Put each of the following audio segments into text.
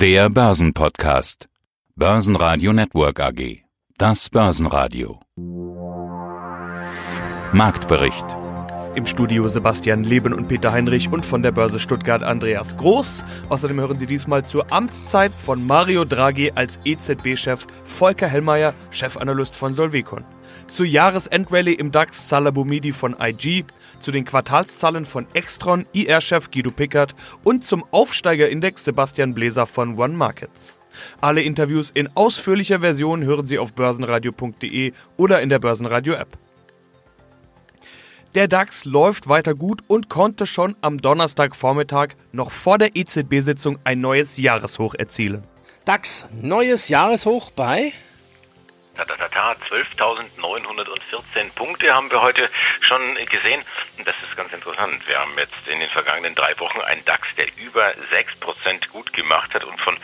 Der Börsenpodcast. Börsenradio Network AG. Das Börsenradio. Marktbericht. Im Studio Sebastian Leben und Peter Heinrich und von der Börse Stuttgart Andreas Groß. Außerdem hören Sie diesmal zur Amtszeit von Mario Draghi als EZB-Chef Volker Hellmeier, Chefanalyst von Solvecon. Zur Jahresendrallye im DAX Salabumidi von IG, zu den Quartalszahlen von Extron, IR-Chef Guido Pickert und zum Aufsteigerindex Sebastian Bläser von One Markets. Alle Interviews in ausführlicher Version hören Sie auf börsenradio.de oder in der Börsenradio-App. Der DAX läuft weiter gut und konnte schon am Donnerstagvormittag noch vor der EZB-Sitzung ein neues Jahreshoch erzielen. DAX, neues Jahreshoch bei Tatatata, 12.914 Punkte haben wir heute schon gesehen. Und das ist ganz interessant. Wir haben jetzt in den vergangenen drei Wochen einen DAX, der über 6% gut gemacht hat und von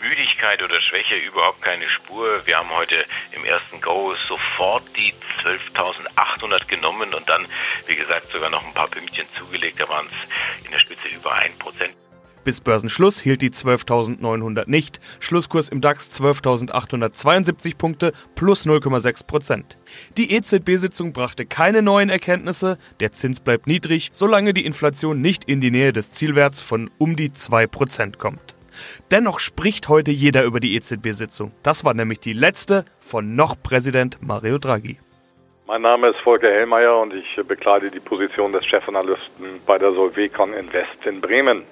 Müdigkeit oder Schwäche überhaupt keine Spur. Wir haben heute im ersten Go sofort die 12.800 genommen und dann, wie gesagt, sogar noch ein paar Pünktchen zugelegt. Da waren es in der Spitze über 1%. Bis Börsenschluss hielt die 12.900 nicht. Schlusskurs im DAX 12.872 Punkte plus 0,6 Prozent. Die EZB-Sitzung brachte keine neuen Erkenntnisse. Der Zins bleibt niedrig, solange die Inflation nicht in die Nähe des Zielwerts von um die 2 Prozent kommt. Dennoch spricht heute jeder über die EZB-Sitzung. Das war nämlich die letzte von noch Präsident Mario Draghi. Mein Name ist Volker Hellmeier und ich bekleide die Position des Chefanalysten bei der Solvecon Invest in Bremen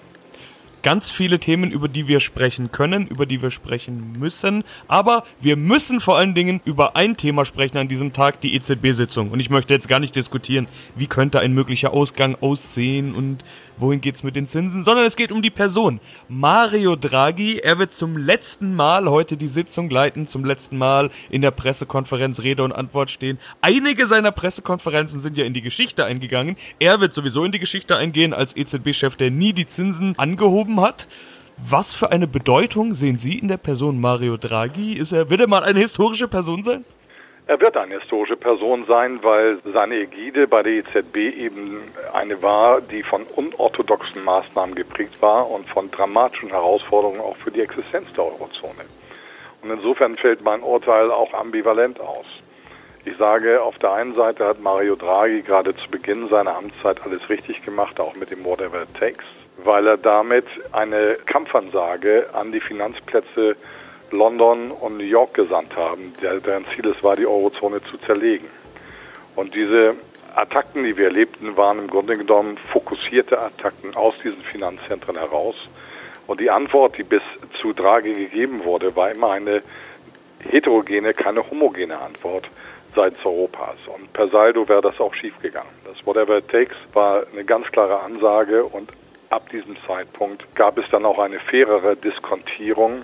ganz viele Themen, über die wir sprechen können, über die wir sprechen müssen. Aber wir müssen vor allen Dingen über ein Thema sprechen an diesem Tag, die EZB-Sitzung. Und ich möchte jetzt gar nicht diskutieren, wie könnte ein möglicher Ausgang aussehen und wohin geht's mit den Zinsen, sondern es geht um die Person. Mario Draghi, er wird zum letzten Mal heute die Sitzung leiten, zum letzten Mal in der Pressekonferenz Rede und Antwort stehen. Einige seiner Pressekonferenzen sind ja in die Geschichte eingegangen. Er wird sowieso in die Geschichte eingehen als EZB-Chef, der nie die Zinsen angehoben hat. Was für eine Bedeutung sehen Sie in der Person Mario Draghi? Ist er, wird er mal eine historische Person sein? Er wird eine historische Person sein, weil seine Ägide bei der EZB eben eine war, die von unorthodoxen Maßnahmen geprägt war und von dramatischen Herausforderungen auch für die Existenz der Eurozone. Und insofern fällt mein Urteil auch ambivalent aus. Ich sage, auf der einen Seite hat Mario Draghi gerade zu Beginn seiner Amtszeit alles richtig gemacht, auch mit dem Whatever it takes, weil er damit eine Kampfansage an die Finanzplätze London und New York gesandt haben, deren Ziel es war, die Eurozone zu zerlegen. Und diese Attacken, die wir erlebten, waren im Grunde genommen fokussierte Attacken aus diesen Finanzzentren heraus. Und die Antwort, die bis zu Draghi gegeben wurde, war immer eine heterogene, keine homogene Antwort seitens Europas. Und per Saldo wäre das auch schiefgegangen. Das Whatever it takes war eine ganz klare Ansage und ab diesem Zeitpunkt gab es dann auch eine fairere Diskontierung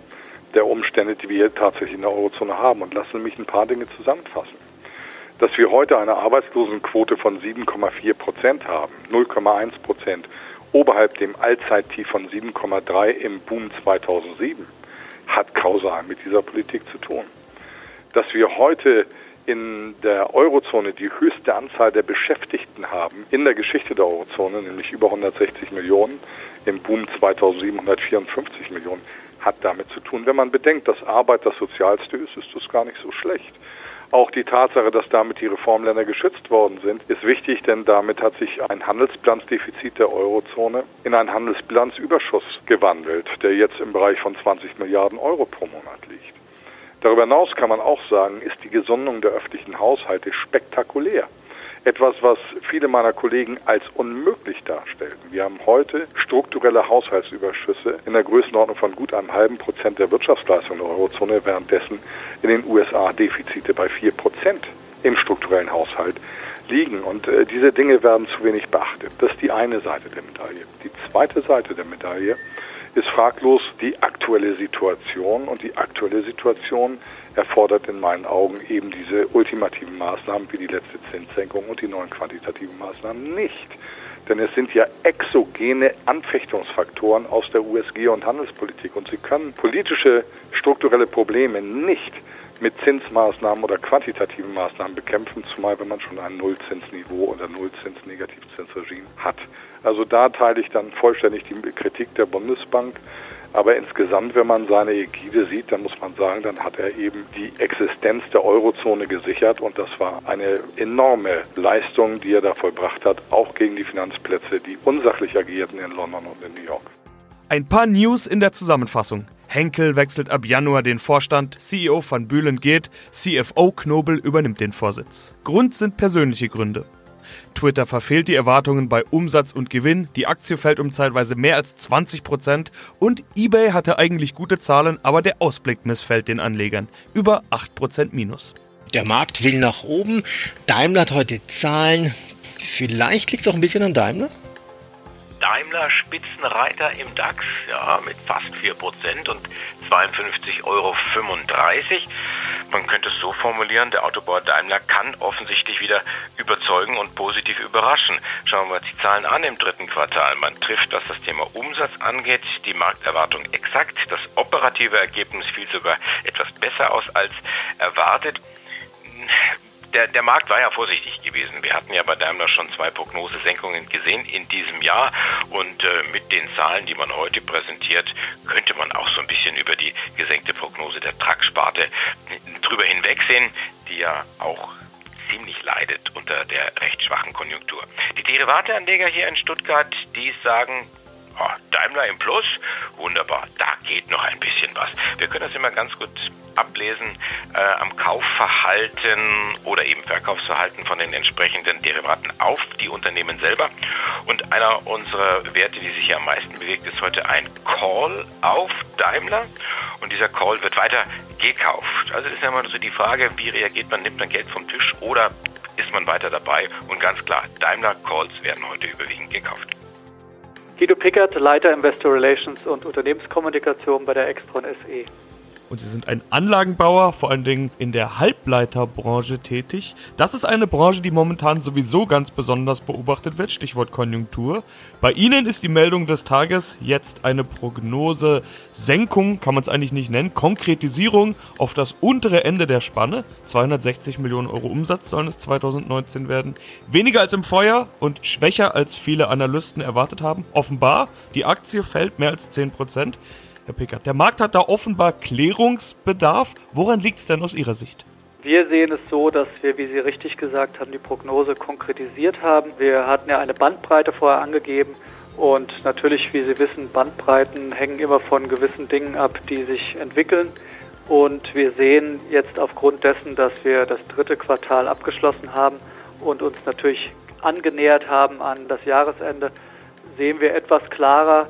der Umstände, die wir tatsächlich in der Eurozone haben. Und lassen mich ein paar Dinge zusammenfassen. Dass wir heute eine Arbeitslosenquote von 7,4 Prozent haben, 0,1 Prozent oberhalb dem Allzeittief von 7,3 im Boom 2007, hat kausal mit dieser Politik zu tun. Dass wir heute in der Eurozone die höchste Anzahl der Beschäftigten haben in der Geschichte der Eurozone, nämlich über 160 Millionen, im Boom 2007 154 Millionen, hat damit zu tun. Wenn man bedenkt, dass Arbeit das Sozialste ist, ist das gar nicht so schlecht. Auch die Tatsache, dass damit die Reformländer geschützt worden sind, ist wichtig, denn damit hat sich ein Handelsbilanzdefizit der Eurozone in einen Handelsbilanzüberschuss gewandelt, der jetzt im Bereich von 20 Milliarden Euro pro Monat liegt. Darüber hinaus kann man auch sagen, ist die Gesundung der öffentlichen Haushalte spektakulär. Etwas, was viele meiner Kollegen als unmöglich darstellten. Wir haben heute strukturelle Haushaltsüberschüsse in der Größenordnung von gut einem halben Prozent der Wirtschaftsleistung der Eurozone, währenddessen in den USA Defizite bei vier Prozent im strukturellen Haushalt liegen. Und äh, diese Dinge werden zu wenig beachtet. Das ist die eine Seite der Medaille. Die zweite Seite der Medaille ist fraglos die aktuelle Situation. Und die aktuelle Situation erfordert in meinen Augen eben diese ultimativen Maßnahmen wie die letzte Zinssenkung und die neuen quantitativen Maßnahmen nicht. Denn es sind ja exogene Anfechtungsfaktoren aus der USG und Handelspolitik. Und sie können politische strukturelle Probleme nicht mit Zinsmaßnahmen oder quantitativen Maßnahmen bekämpfen, zumal wenn man schon ein Nullzinsniveau oder Nullzins-Negativzinsregime hat. Also da teile ich dann vollständig die Kritik der Bundesbank Aber insgesamt, wenn man seine Ägide sieht, dann muss man sagen, dann hat er eben die Existenz der Eurozone gesichert und das war eine enorme Leistung, die er da vollbracht hat, auch gegen die Finanzplätze, die unsachlich agierten in London und in New York. Ein paar News in der Zusammenfassung. Henkel wechselt ab Januar den Vorstand, CEO van Bühlen geht, CFO Knobel übernimmt den Vorsitz. Grund sind persönliche Gründe. Twitter verfehlt die Erwartungen bei Umsatz und Gewinn, die Aktie fällt um zeitweise mehr als 20 Prozent und eBay hatte eigentlich gute Zahlen, aber der Ausblick missfällt den Anlegern. Über 8 Prozent minus. Der Markt will nach oben. Daimler hat heute Zahlen. Vielleicht liegt es auch ein bisschen an Daimler. Daimler Spitzenreiter im DAX, ja, mit fast 4% und 52,35 Euro. Man könnte es so formulieren, der Autobauer Daimler kann offensichtlich wieder überzeugen und positiv überraschen. Schauen wir uns die Zahlen an im dritten Quartal. Man trifft, was das Thema Umsatz angeht, die Markterwartung exakt. Das operative Ergebnis fiel sogar etwas besser aus als erwartet der, der Markt war ja vorsichtig gewesen. Wir hatten ja bei Daimler schon zwei Prognosesenkungen gesehen in diesem Jahr und äh, mit den Zahlen, die man heute präsentiert, könnte man auch so ein bisschen über die gesenkte Prognose der Trucksparte drüber hinwegsehen, die ja auch ziemlich leidet unter der recht schwachen Konjunktur. Die Derivateanleger hier in Stuttgart, die sagen, oh, Daimler im Plus, wunderbar, da geht noch ein bisschen was. Wir können das immer ganz gut ablesen äh, am Kaufverhalten oder eben Verkaufsverhalten von den entsprechenden Derivaten auf die Unternehmen selber. Und einer unserer Werte, die sich hier am meisten bewegt, ist heute ein Call auf Daimler. Und dieser Call wird weiter gekauft. Also ist ja immer so die Frage, wie reagiert man, nimmt man Geld vom Tisch oder ist man weiter dabei? Und ganz klar, Daimler Calls werden heute überwiegend gekauft. Guido Pickert, Leiter Investor Relations und Unternehmenskommunikation bei der Extron SE und sie sind ein Anlagenbauer, vor allen Dingen in der Halbleiterbranche tätig. Das ist eine Branche, die momentan sowieso ganz besonders beobachtet wird, Stichwort Konjunktur. Bei Ihnen ist die Meldung des Tages jetzt eine Prognose Senkung, kann man es eigentlich nicht nennen, Konkretisierung auf das untere Ende der Spanne. 260 Millionen Euro Umsatz sollen es 2019 werden. Weniger als im Feuer und schwächer als viele Analysten erwartet haben. Offenbar, die Aktie fällt mehr als 10 Prozent. Herr Pickert. Der Markt hat da offenbar Klärungsbedarf. Woran liegt es denn aus Ihrer Sicht? Wir sehen es so, dass wir, wie Sie richtig gesagt haben, die Prognose konkretisiert haben. Wir hatten ja eine Bandbreite vorher angegeben und natürlich, wie Sie wissen, Bandbreiten hängen immer von gewissen Dingen ab, die sich entwickeln. Und wir sehen jetzt aufgrund dessen, dass wir das dritte Quartal abgeschlossen haben und uns natürlich angenähert haben an das Jahresende, sehen wir etwas klarer,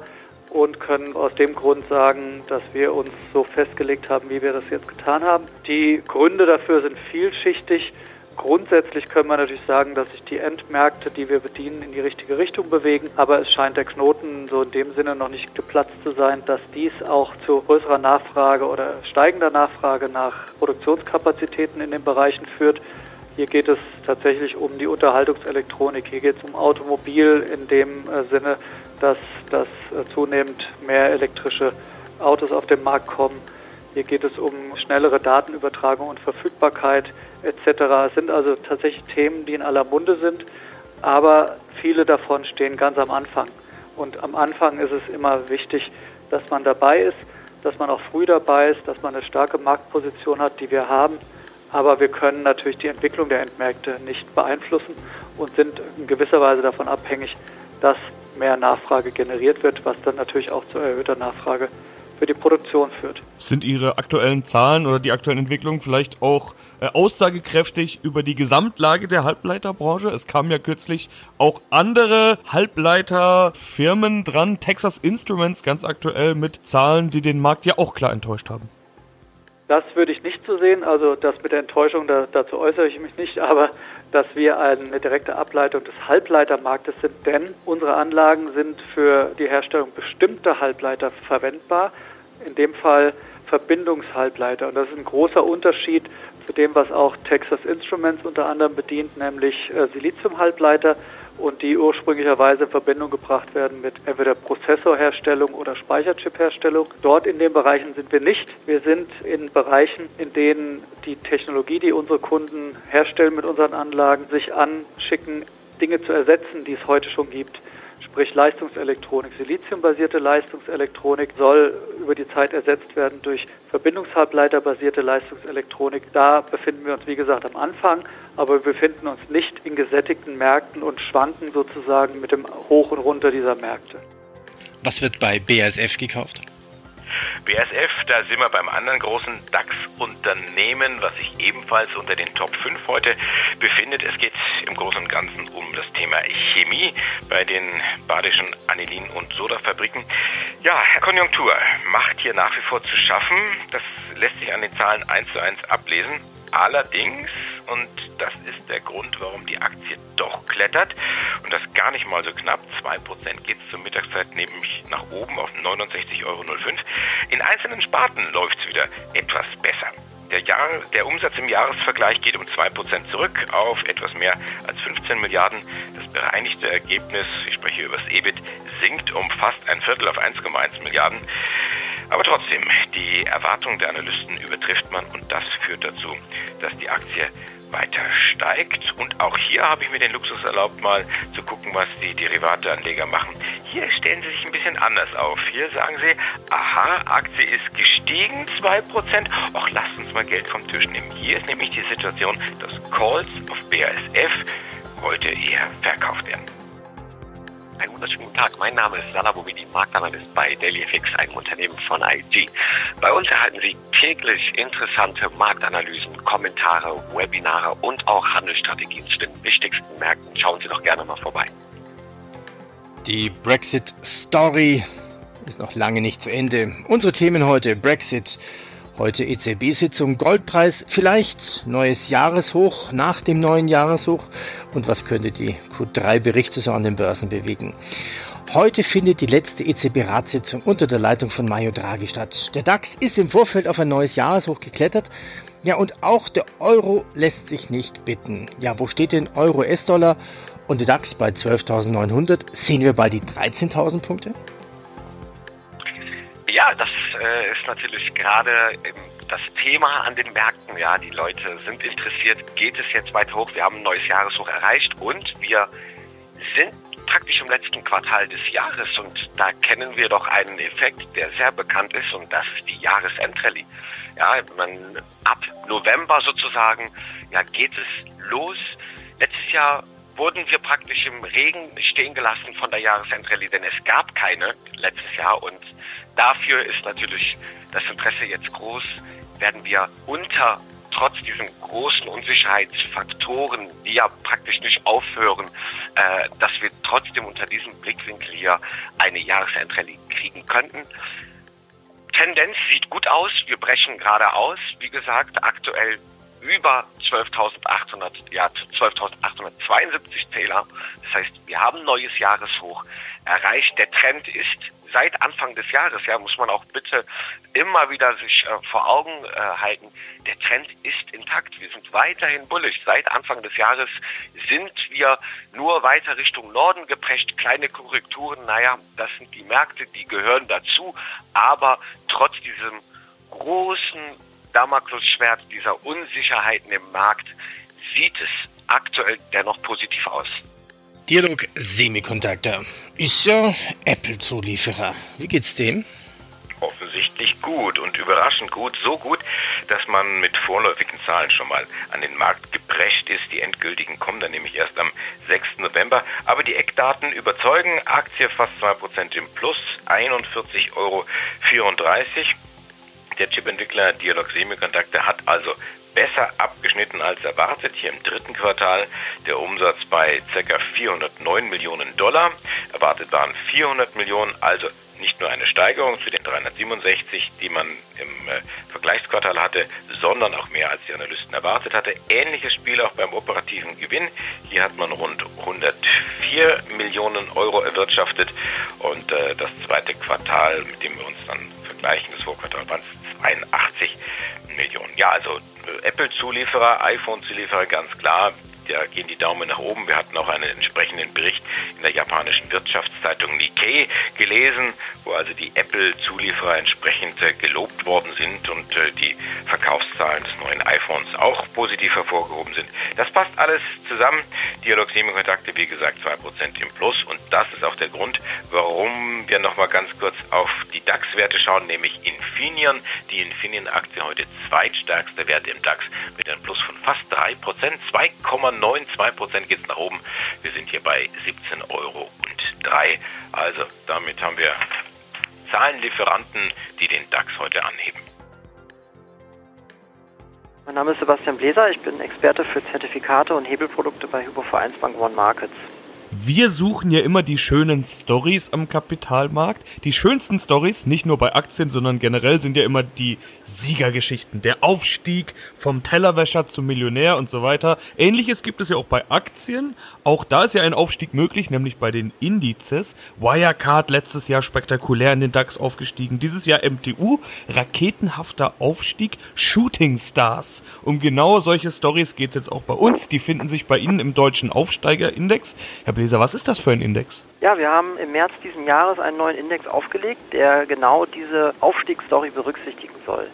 und können aus dem Grund sagen, dass wir uns so festgelegt haben, wie wir das jetzt getan haben. Die Gründe dafür sind vielschichtig. Grundsätzlich können wir natürlich sagen, dass sich die Endmärkte, die wir bedienen, in die richtige Richtung bewegen. Aber es scheint der Knoten so in dem Sinne noch nicht geplatzt zu sein, dass dies auch zu größerer Nachfrage oder steigender Nachfrage nach Produktionskapazitäten in den Bereichen führt. Hier geht es tatsächlich um die Unterhaltungselektronik. Hier geht es um Automobil in dem äh, Sinne, dass, dass äh, zunehmend mehr elektrische Autos auf den Markt kommen. Hier geht es um schnellere Datenübertragung und Verfügbarkeit etc. Es sind also tatsächlich Themen, die in aller Munde sind, aber viele davon stehen ganz am Anfang. Und am Anfang ist es immer wichtig, dass man dabei ist, dass man auch früh dabei ist, dass man eine starke Marktposition hat, die wir haben. Aber wir können natürlich die Entwicklung der Endmärkte nicht beeinflussen und sind in gewisser Weise davon abhängig, dass mehr Nachfrage generiert wird, was dann natürlich auch zu erhöhter Nachfrage für die Produktion führt. Sind Ihre aktuellen Zahlen oder die aktuellen Entwicklungen vielleicht auch äh, aussagekräftig über die Gesamtlage der Halbleiterbranche? Es kamen ja kürzlich auch andere Halbleiterfirmen dran, Texas Instruments ganz aktuell mit Zahlen, die den Markt ja auch klar enttäuscht haben. Das würde ich nicht so sehen. Also das mit der Enttäuschung, da, dazu äußere ich mich nicht. Aber dass wir eine direkte Ableitung des Halbleitermarktes sind, denn unsere Anlagen sind für die Herstellung bestimmter Halbleiter verwendbar, in dem Fall Verbindungshalbleiter. Und das ist ein großer Unterschied zu dem, was auch Texas Instruments unter anderem bedient, nämlich äh, Siliziumhalbleiter und die ursprünglicherweise in Verbindung gebracht werden mit entweder Prozessorherstellung oder Speicherchipherstellung. Dort in den Bereichen sind wir nicht. Wir sind in Bereichen, in denen die Technologie, die unsere Kunden herstellen mit unseren Anlagen, sich anschicken, Dinge zu ersetzen, die es heute schon gibt. sprich Leistungselektronik. Siliziumbasierte Leistungselektronik soll über die Zeit ersetzt werden durch verbindungshalbleiterbasierte Leistungselektronik. Da befinden wir uns, wie gesagt, am Anfang, aber wir befinden uns nicht in gesättigten Märkten und schwanken sozusagen mit dem Hoch und Runter dieser Märkte. Was wird bei BASF gekauft? BASF, da sind wir beim anderen großen DAX-Unternehmen, was sich ebenfalls unter den Top 5 heute befindet. Es geht im Großen und Ganzen um das Thema Chemie bei den badischen Anilin- und Sodafabriken. Ja, Konjunktur macht hier nach wie vor zu schaffen. Das lässt sich an den Zahlen eins zu eins ablesen. Allerdings, und das ist der Grund, warum die Aktie doch klettert, und das gar nicht mal so knapp, 2% geht es zur Mittagszeit nämlich nach oben auf 69,05 Euro. In einzelnen Sparten läuft es wieder etwas besser. Der, Jahr, der Umsatz im Jahresvergleich geht um 2% zurück auf etwas mehr als 15 Milliarden. Das bereinigte Ergebnis, ich spreche über das EBIT, sinkt um fast ein Viertel auf 1,1 Milliarden. Aber trotzdem, die Erwartung der Analysten übertrifft man und das führt dazu, dass die Aktie weiter steigt. Und auch hier habe ich mir den Luxus erlaubt, mal zu gucken, was die Derivateanleger machen. Hier stellen sie sich ein bisschen anders auf. Hier sagen sie, aha, Aktie ist gestiegen, 2%. Och, lasst uns mal Geld vom Tisch nehmen. Hier ist nämlich die Situation, dass Calls auf BASF heute eher verkauft werden. Einen wunderschönen guten Tag. Mein Name ist Lala Bobidi, Marktanalyst bei DailyFX, einem Unternehmen von IG. Bei uns erhalten Sie täglich interessante Marktanalysen, Kommentare, Webinare und auch Handelsstrategien zu den wichtigsten Märkten. Schauen Sie doch gerne mal vorbei. Die Brexit-Story ist noch lange nicht zu Ende. Unsere Themen heute Brexit, Heute EZB-Sitzung, Goldpreis, vielleicht neues Jahreshoch nach dem neuen Jahreshoch und was könnte die Q3-Berichte so an den Börsen bewegen. Heute findet die letzte EZB-Ratssitzung unter der Leitung von Mario Draghi statt. Der DAX ist im Vorfeld auf ein neues Jahreshoch geklettert. Ja, und auch der Euro lässt sich nicht bitten. Ja, wo steht denn Euro S-Dollar und der DAX bei 12.900? Sehen wir bald die 13.000 Punkte? Ja, das äh, ist natürlich gerade das Thema an den Märkten. Ja, die Leute sind interessiert. Geht es jetzt weiter hoch? Wir haben ein neues Jahreshoch erreicht und wir sind praktisch im letzten Quartal des Jahres und da kennen wir doch einen Effekt, der sehr bekannt ist und das ist die Jahresendrallye. Ja, man, ab November sozusagen, ja, geht es los. Letztes Jahr wurden wir praktisch im Regen stehen gelassen von der Jahresendrallye, denn es gab keine letztes Jahr und Dafür ist natürlich das Interesse jetzt groß, werden wir unter trotz diesen großen Unsicherheitsfaktoren, die ja praktisch nicht aufhören, äh, dass wir trotzdem unter diesem Blickwinkel hier eine Jahresendrallye kriegen könnten. Tendenz sieht gut aus. Wir brechen gerade aus. Wie gesagt, aktuell über 12.800, ja, 12.872 Zähler. Das heißt, wir haben ein neues Jahreshoch erreicht. Der Trend ist seit Anfang des Jahres, ja, muss man auch bitte immer wieder sich äh, vor Augen äh, halten, der Trend ist intakt. Wir sind weiterhin bullisch. Seit Anfang des Jahres sind wir nur weiter Richtung Norden geprescht. Kleine Korrekturen, naja, das sind die Märkte, die gehören dazu. Aber trotz diesem großen Damoklesschwert dieser Unsicherheiten im Markt sieht es aktuell dennoch positiv aus. Dialog Semiconductor ist ja Apple-Zulieferer. Wie geht's dem? Offensichtlich gut und überraschend gut, so gut, dass man mit vorläufigen Zahlen schon mal an den Markt geprescht ist. Die endgültigen kommen dann nämlich erst am 6. November. Aber die Eckdaten überzeugen. Aktie fast 2% im Plus, 41,34 Euro. Der Chipentwickler Dialog Semiconductor hat also besser abgeschnitten als erwartet. Hier im dritten Quartal der Umsatz bei ca. 409 Millionen Dollar. Erwartet waren 400 Millionen, also nicht nur eine Steigerung zu den 367, die man im äh, Vergleichsquartal hatte, sondern auch mehr als die Analysten erwartet hatte. Ähnliches Spiel auch beim operativen Gewinn. Hier hat man rund 104 Millionen Euro erwirtschaftet und äh, das zweite Quartal, mit dem wir uns dann vergleichen, das Vorquartal waren es 82 Millionen. Ja, also Apple-Zulieferer, iPhone-Zulieferer ganz klar. Da gehen die Daumen nach oben. Wir hatten auch einen entsprechenden Bericht in der japanischen Wirtschaftszeitung Gelesen, wo also die Apple-Zulieferer entsprechend äh, gelobt worden sind und äh, die Verkaufszahlen des neuen iPhones auch positiv hervorgehoben sind. Das passt alles zusammen. Dialog-Semikontakte, wie gesagt, 2% im Plus und das ist auch der Grund, warum wir nochmal ganz kurz auf die DAX-Werte schauen, nämlich Infineon. Die Infineon-Aktie heute zweitstärkste Wert im DAX mit einem Plus von fast 3%, 2,92% geht es nach oben. Wir sind hier bei 17 Euro und 3. Also damit haben wir Zahlenlieferanten, die den DAX heute anheben. Mein Name ist Sebastian Bläser, ich bin Experte für Zertifikate und Hebelprodukte bei Hypo Vereinsbank One Markets. Wir suchen ja immer die schönen Stories am Kapitalmarkt. Die schönsten Stories, nicht nur bei Aktien, sondern generell sind ja immer die Siegergeschichten. Der Aufstieg vom Tellerwäscher zum Millionär und so weiter. Ähnliches gibt es ja auch bei Aktien. Auch da ist ja ein Aufstieg möglich, nämlich bei den Indizes. Wirecard letztes Jahr spektakulär in den DAX aufgestiegen. Dieses Jahr MTU, raketenhafter Aufstieg, Shooting Stars. Um genau solche Stories geht es jetzt auch bei uns. Die finden sich bei Ihnen im deutschen Aufsteigerindex. Herr Bläser, was ist das für ein Index? Ja, wir haben im März diesen Jahres einen neuen Index aufgelegt, der genau diese Aufstiegsstory berücksichtigen soll.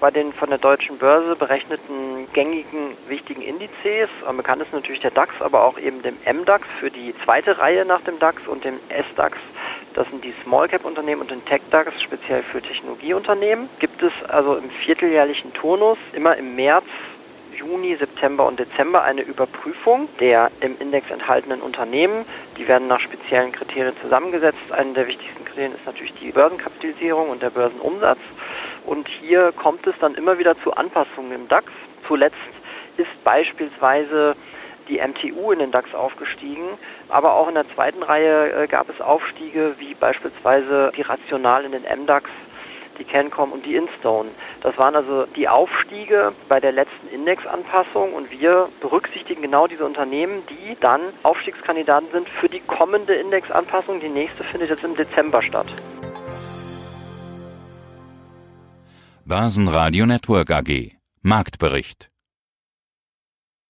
Bei den von der deutschen Börse berechneten gängigen wichtigen Indizes, am bekanntesten natürlich der DAX, aber auch eben dem MDAX für die zweite Reihe nach dem DAX und dem SDAX, das sind die Small Cap Unternehmen und den Tech DAX speziell für Technologieunternehmen, gibt es also im vierteljährlichen Turnus immer im März Juni, September und Dezember eine Überprüfung der im Index enthaltenen Unternehmen. Die werden nach speziellen Kriterien zusammengesetzt. Eine der wichtigsten Kriterien ist natürlich die Börsenkapitalisierung und der Börsenumsatz. Und hier kommt es dann immer wieder zu Anpassungen im DAX. Zuletzt ist beispielsweise die MTU in den DAX aufgestiegen, aber auch in der zweiten Reihe äh, gab es Aufstiege wie beispielsweise die Rational in den MDAX die Cancom und die Instone. Das waren also die Aufstiege bei der letzten Indexanpassung und wir berücksichtigen genau diese Unternehmen, die dann Aufstiegskandidaten sind für die kommende Indexanpassung. Die nächste findet jetzt im Dezember statt. Börsenradio Network AG Marktbericht